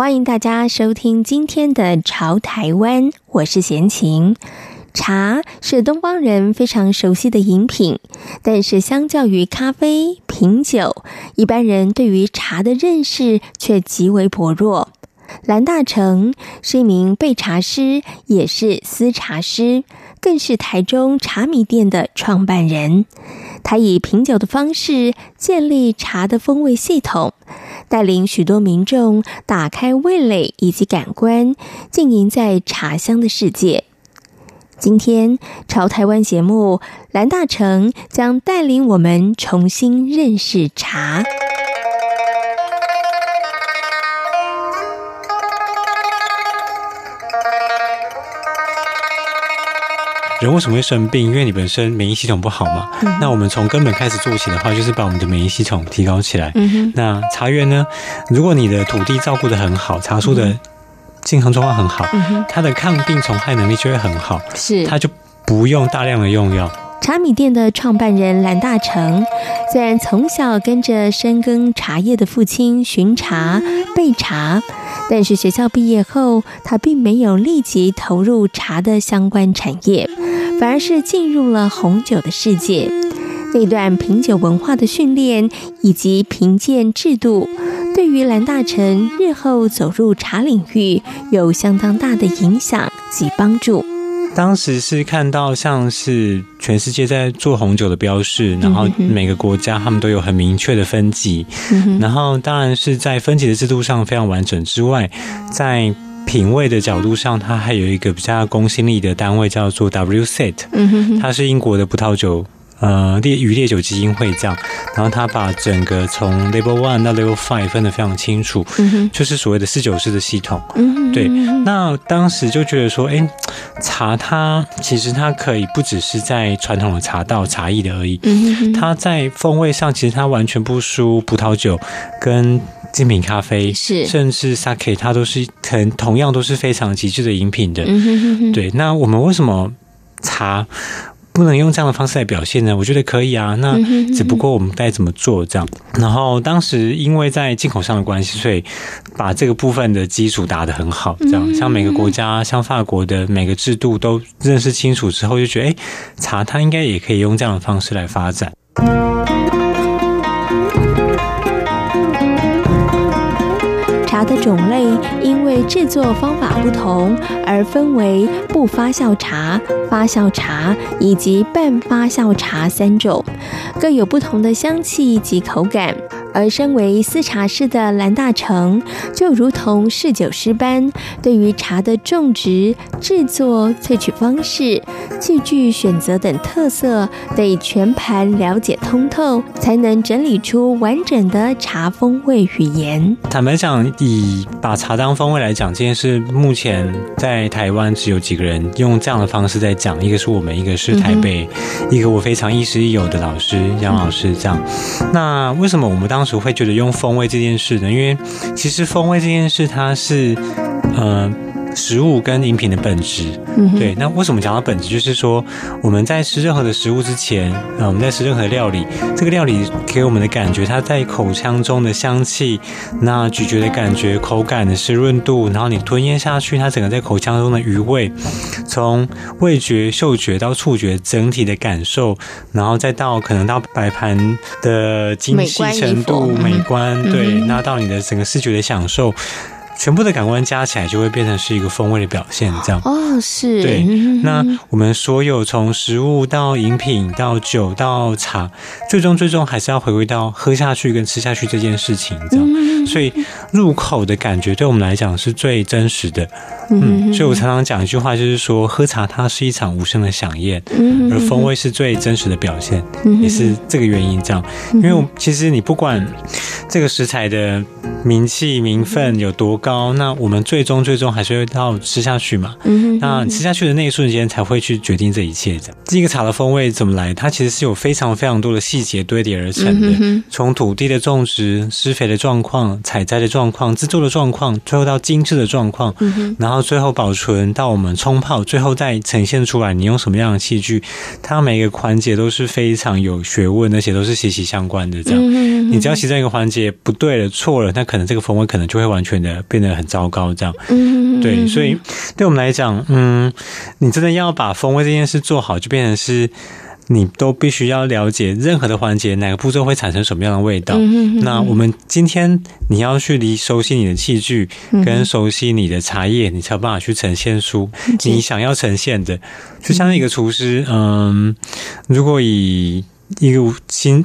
欢迎大家收听今天的《潮台湾》，我是闲情。茶是东方人非常熟悉的饮品，但是相较于咖啡、品酒，一般人对于茶的认识却极为薄弱。蓝大成是一名备茶师，也是私茶师，更是台中茶米店的创办人。他以品酒的方式建立茶的风味系统。带领许多民众打开味蕾以及感官，浸淫在茶香的世界。今天朝台湾节目，蓝大成将带领我们重新认识茶。人为什么会生病？因为你本身免疫系统不好嘛。嗯、那我们从根本开始做起的话，就是把我们的免疫系统提高起来。嗯、那茶园呢？如果你的土地照顾得很好，茶树的健康状况很好，嗯、它的抗病虫害能力就会很好。是，它就不用大量的用药。茶米店的创办人蓝大成，虽然从小跟着深耕茶叶的父亲巡茶备茶，但是学校毕业后，他并没有立即投入茶的相关产业。反而是进入了红酒的世界，那段品酒文化的训练以及评鉴制度，对于蓝大成日后走入茶领域有相当大的影响及帮助。当时是看到像是全世界在做红酒的标示，然后每个国家他们都有很明确的分级，然后当然是在分级的制度上非常完整之外，在品味的角度上，它还有一个比较公信力的单位，叫做 WSET，它是英国的葡萄酒。呃，烈与烈酒基金会这样，然后他把整个从 Level One 到 Level Five 分得非常清楚，嗯、就是所谓的四九式的系统。嗯、对，那当时就觉得说，哎，茶它其实它可以不只是在传统的茶道茶艺的而已，嗯、它在风味上其实它完全不输葡萄酒跟精品咖啡，是甚至 Sake 它都是同同样都是非常极致的饮品的。嗯、哼哼对，那我们为什么茶？不能用这样的方式来表现呢？我觉得可以啊。那只不过我们该怎么做这样？然后当时因为在进口上的关系，所以把这个部分的基础打得很好。这样，像每个国家，像法国的每个制度都认识清楚之后，就觉得哎，茶它应该也可以用这样的方式来发展。的种类因为制作方法不同而分为不发酵茶、发酵茶以及半发酵茶三种，各有不同的香气及口感。而身为私茶师的蓝大成，就如同侍酒师般，对于茶的种植、制作、萃取方式、器具选择等特色，得全盘了解通透，才能整理出完整的茶风味语言。坦白讲，以把茶当风味来讲，这件事目前在台湾只有几个人用这样的方式在讲，一个是我们，一个是台北，嗯、一个我非常亦师亦友的老师杨老师。这样，那为什么我们当当时会觉得用风味这件事呢？因为其实风味这件事，它是，呃。食物跟饮品的本质，嗯、对。那为什么讲到本质？就是说，我们在吃任何的食物之前，啊，我们在吃任何的料理，这个料理给我们的感觉，它在口腔中的香气，那咀嚼的感觉，口感的湿润度，然后你吞咽下去，它整个在口腔中的余味，从味觉、嗅觉到触觉，整体的感受，然后再到可能到摆盘的精细程度、美观，嗯、对，那、嗯、到你的整个视觉的享受。全部的感官加起来，就会变成是一个风味的表现，这样哦，是对。那我们所有从食物到饮品到酒到茶，最终最终还是要回归到喝下去跟吃下去这件事情，这样。所以入口的感觉对我们来讲是最真实的。嗯，所以我常常讲一句话，就是说喝茶它是一场无声的饗宴，而风味是最真实的表现，也是这个原因这样。因为其实你不管这个食材的名气名分有多高。高，那我们最终最终还是会到吃下去嘛。嗯，那吃下去的那一瞬间才会去决定这一切的。这个茶的风味怎么来？它其实是有非常非常多的细节堆叠而成的，从土地的种植、施肥的状况、采摘的状况、制作的状况，最后到精致的状况，嗯然后最后保存到我们冲泡，最后再呈现出来，你用什么样的器具，它每一个环节都是非常有学问，而且都是息息相关的。这样，你只要其中一个环节不对了、错了，那可能这个风味可能就会完全的变得很糟糕。这样，嗯对，所以对我们来讲，嗯，你真的要把风味这件事做好，就变成是。你都必须要了解任何的环节，哪个步骤会产生什么样的味道。那我们今天你要去离熟悉你的器具，跟熟悉你的茶叶，你才有办法去呈现出你想要呈现的。就像一个厨师，嗯，如果以一个新。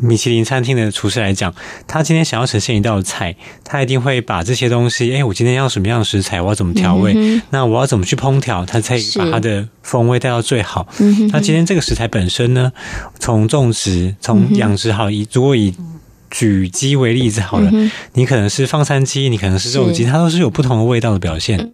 米其林餐厅的厨师来讲，他今天想要呈现一道菜，他一定会把这些东西，哎，我今天要什么样的食材，我要怎么调味，嗯、那我要怎么去烹调，他才把它的风味带到最好。那今天这个食材本身呢，从种植，从养殖好，以如果以举鸡为例子好了，嗯、你可能是放山鸡，你可能是肉鸡，它都是有不同的味道的表现。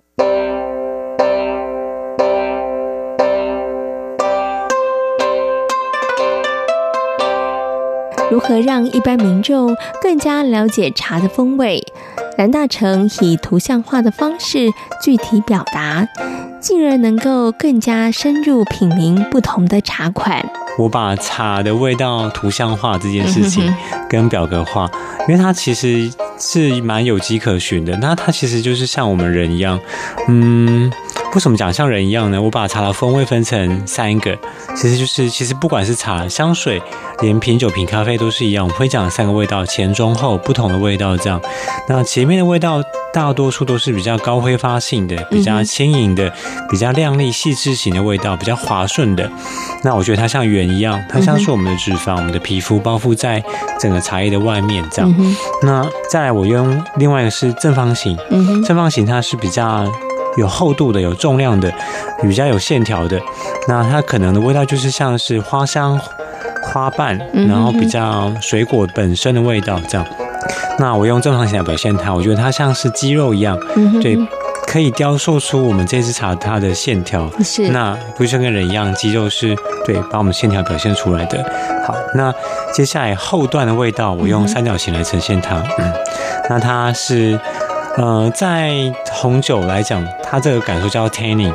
如何让一般民众更加了解茶的风味？蓝大成以图像化的方式具体表达，进而能够更加深入品茗不同的茶款。我把茶的味道图像化这件事情跟表格化，因为它其实是蛮有迹可循的。那它其实就是像我们人一样，嗯。为什么讲像人一样呢？我把茶的风味分成三个，其实就是其实不管是茶香水，连品酒品咖啡都是一样，我会讲三个味道，前中后不同的味道这样。那前面的味道大多数都是比较高挥发性的，比较轻盈的，比较亮丽细致型的味道，比较滑顺的。那我觉得它像圆一样，它像是我们的脂肪，我们的皮肤包覆在整个茶叶的外面这样。那再来我用另外一个是正方形，正方形它是比较。有厚度的，有重量的，比较有线条的，那它可能的味道就是像是花香、花瓣，然后比较水果本身的味道这样。那我用正方形来表现它，我觉得它像是肌肉一样，对，可以雕塑出我们这支茶它的线条。是，那不是跟人一样，肌肉是对，把我们线条表现出来的。好，那接下来后段的味道，我用三角形来呈现它。嗯，那它是。呃，在红酒来讲，它这个感受叫 tannin，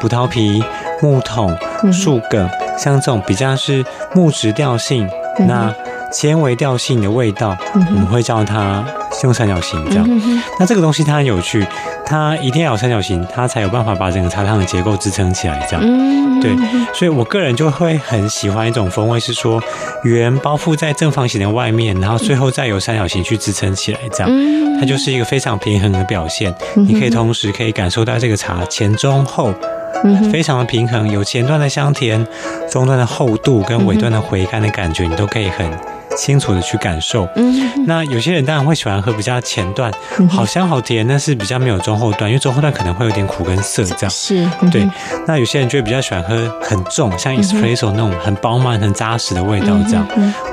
葡萄皮、木桶、树梗，像这种比较是木质调性，那纤维调性的味道，我们会叫它用三角形这样。那这个东西它很有趣。它一定要有三角形，它才有办法把整个茶汤的结构支撑起来。这样，对，所以我个人就会很喜欢一种风味，是说圆包覆在正方形的外面，然后最后再由三角形去支撑起来。这样，它就是一个非常平衡的表现。你可以同时可以感受到这个茶前中后，非常的平衡，有前段的香甜，中段的厚度跟尾段的回甘的感觉，你都可以很。清楚的去感受，嗯，那有些人当然会喜欢喝比较前段，好香好甜，但是比较没有中后段，因为中后段可能会有点苦跟涩这样，是，对。那有些人就会比较喜欢喝很重，像 espresso 那种很饱满、很扎实的味道这样。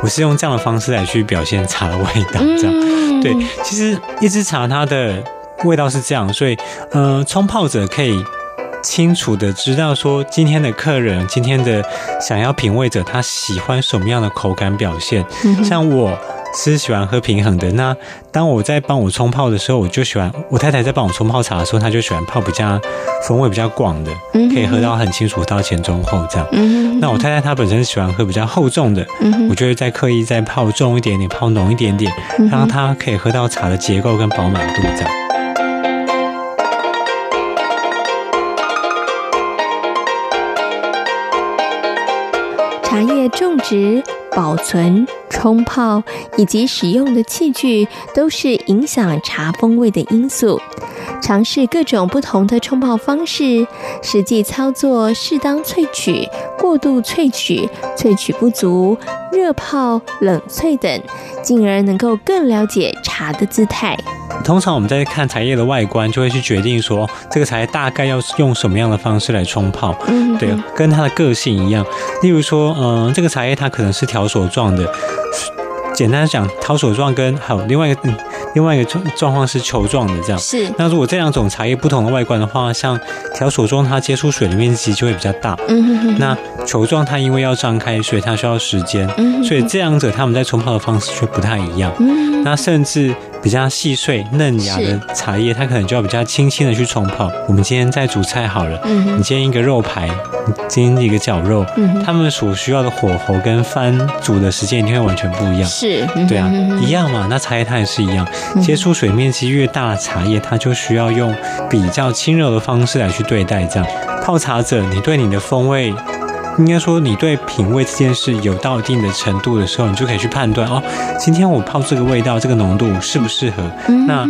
我是用这样的方式来去表现茶的味道，这样。对，其实一支茶它的味道是这样，所以呃，冲泡者可以。清楚的知道说，今天的客人，今天的想要品味者，他喜欢什么样的口感表现。像我是喜欢喝平衡的。那当我在帮我冲泡的时候，我就喜欢我太太在帮我冲泡茶的时候，她就喜欢泡比较风味比较广的，可以喝到很清楚到前中后这样。那我太太她本身喜欢喝比较厚重的，我就会再刻意再泡重一点点，泡浓一点点，让她可以喝到茶的结构跟饱满度这样。茶叶种植、保存、冲泡以及使用的器具，都是影响茶风味的因素。尝试各种不同的冲泡方式，实际操作适当萃取、过度萃取、萃取不足、热泡、冷萃等，进而能够更了解茶的姿态。通常我们在看茶叶的外观，就会去决定说这个茶叶大概要用什么样的方式来冲泡。嗯，对，跟它的个性一样。例如说，嗯、呃，这个茶叶它可能是条索状的。简单讲，条索状跟还有另外一个。嗯另外一个状状况是球状的，这样是。那如果这两种茶叶不同的外观的话，像条索状，它接触水的面积就会比较大。嗯哼哼。那球状它因为要张开，所以它需要时间。嗯哼哼。所以这两者它们在冲泡的方式却不太一样。嗯哼。那甚至比较细碎嫩芽的茶叶，它可能就要比较轻轻的去冲泡。我们今天在煮菜好了，嗯。你煎一个肉排，今天一个绞肉，嗯哼。他们所需要的火候跟翻煮的时间一定会完全不一样。是。对啊，一样嘛。那茶叶它也是一样。接触水面积越大茶叶，它就需要用比较轻柔的方式来去对待。这样泡茶者，你对你的风味，应该说你对品味这件事有到一定的程度的时候，你就可以去判断哦，今天我泡这个味道，这个浓度适不适合？那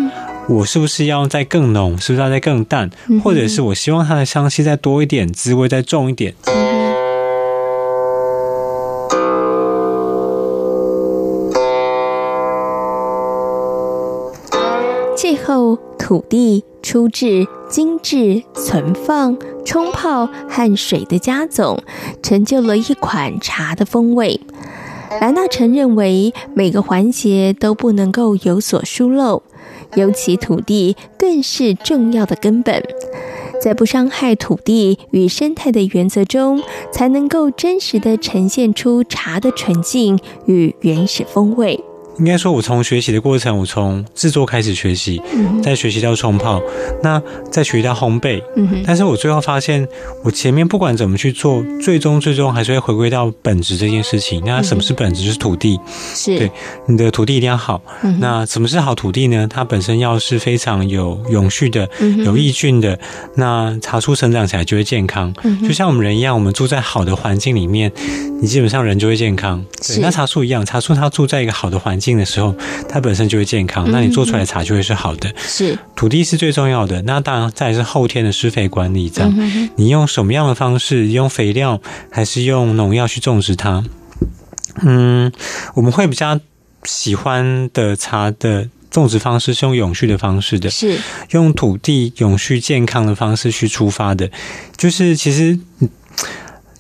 我是不是要再更浓？是不是要再更淡？或者是我希望它的香气再多一点，滋味再重一点？最后，土地、出制、精致、存放、冲泡和水的加总，成就了一款茶的风味。兰大成认为，每个环节都不能够有所疏漏，尤其土地更是重要的根本。在不伤害土地与生态的原则中，才能够真实地呈现出茶的纯净与原始风味。应该说，我从学习的过程，我从制作开始学习，再学习到冲泡，那再学习到烘焙。嗯但是我最后发现，我前面不管怎么去做，最终最终还是会回归到本质这件事情。那什么是本质？就是土地。是对你的土地一定要好。那什么是好土地呢？它本身要是非常有永续的、有益菌的，那茶树生长起来就会健康。就像我们人一样，我们住在好的环境里面，你基本上人就会健康。对，那茶树一样，茶树它住在一个好的环境。的时候，它本身就会健康，那你做出来的茶就会是好的。是土地是最重要的，那当然再来是后天的施肥管理。这样，你用什么样的方式？用肥料还是用农药去种植它？嗯，我们会比较喜欢的茶的种植方式是用永续的方式的，是用土地永续健康的方式去出发的。就是其实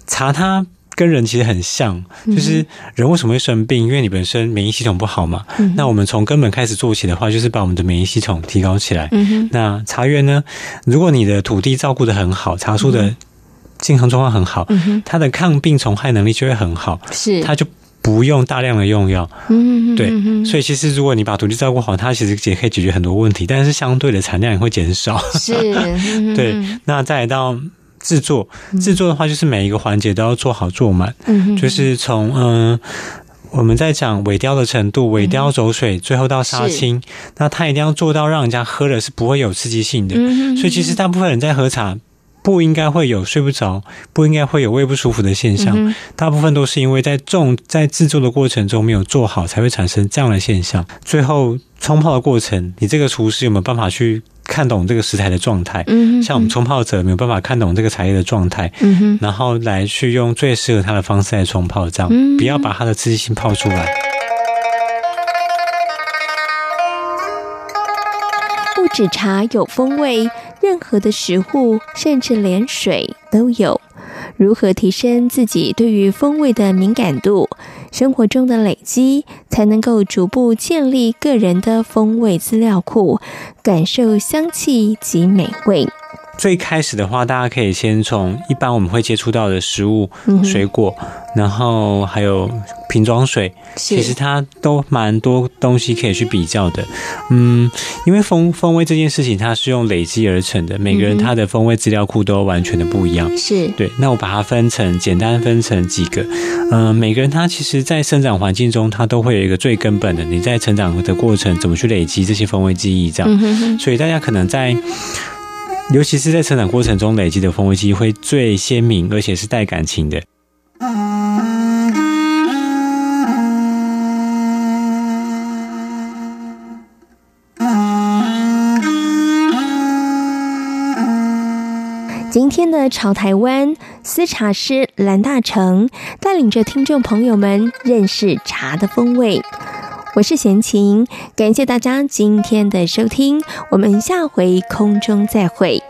茶它。跟人其实很像，就是人为什么会生病？因为你本身免疫系统不好嘛。那我们从根本开始做起的话，就是把我们的免疫系统提高起来。那茶园呢？如果你的土地照顾得很好，茶树的健康状况很好，它的抗病虫害能力就会很好。是，它就不用大量的用药。嗯，对。所以其实如果你把土地照顾好，它其实也可以解决很多问题，但是相对的产量也会减少。是，对。那再来到。制作制作的话，就是每一个环节都要做好做满，嗯，就是从嗯、呃，我们在讲尾雕的程度，尾雕走水，最后到杀青，那它一定要做到让人家喝了是不会有刺激性的。嗯，所以其实大部分人在喝茶不应该会有睡不着，不应该会有胃不舒服的现象，大部分都是因为在种在制作的过程中没有做好，才会产生这样的现象。最后冲泡的过程，你这个厨师有没有办法去？看懂这个食材的状态，嗯，像我们冲泡者没有办法看懂这个茶叶的状态，然后来去用最适合它的方式来冲泡，这样，不要把它的刺激性泡出来。不止茶有风味，任何的食物，甚至连水都有。如何提升自己对于风味的敏感度？生活中的累积，才能够逐步建立个人的风味资料库，感受香气及美味。最开始的话，大家可以先从一般我们会接触到的食物、水果，然后还有瓶装水，其实它都蛮多东西可以去比较的。嗯，因为风风味这件事情，它是用累积而成的，每个人他的风味资料库都完全的不一样。是对。那我把它分成简单分成几个，嗯，每个人他其实，在生长环境中，他都会有一个最根本的，你在成长的过程怎么去累积这些风味记忆，这样。所以大家可能在。尤其是在成长过程中累积的风味记忆会最鲜明，而且是带感情的。今天的潮台湾，私茶师蓝大成带领着听众朋友们认识茶的风味。我是闲情，感谢大家今天的收听，我们下回空中再会。